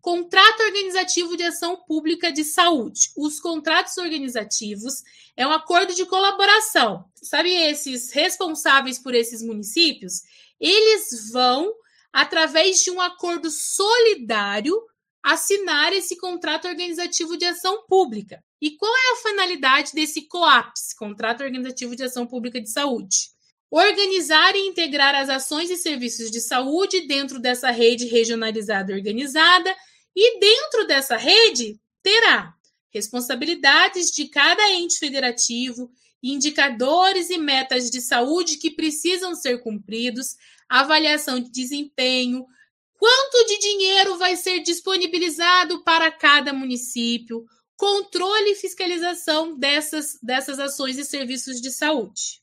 Contrato organizativo de ação pública de saúde. Os contratos organizativos é um acordo de colaboração. Sabe esses responsáveis por esses municípios? Eles vão, através de um acordo solidário, assinar esse contrato organizativo de ação pública. E qual é a finalidade desse COAPS, Contrato Organizativo de Ação Pública de Saúde? Organizar e integrar as ações e serviços de saúde dentro dessa rede regionalizada organizada e dentro dessa rede terá responsabilidades de cada ente federativo, indicadores e metas de saúde que precisam ser cumpridos, avaliação de desempenho, quanto de dinheiro vai ser disponibilizado para cada município, controle e fiscalização dessas, dessas ações e serviços de saúde.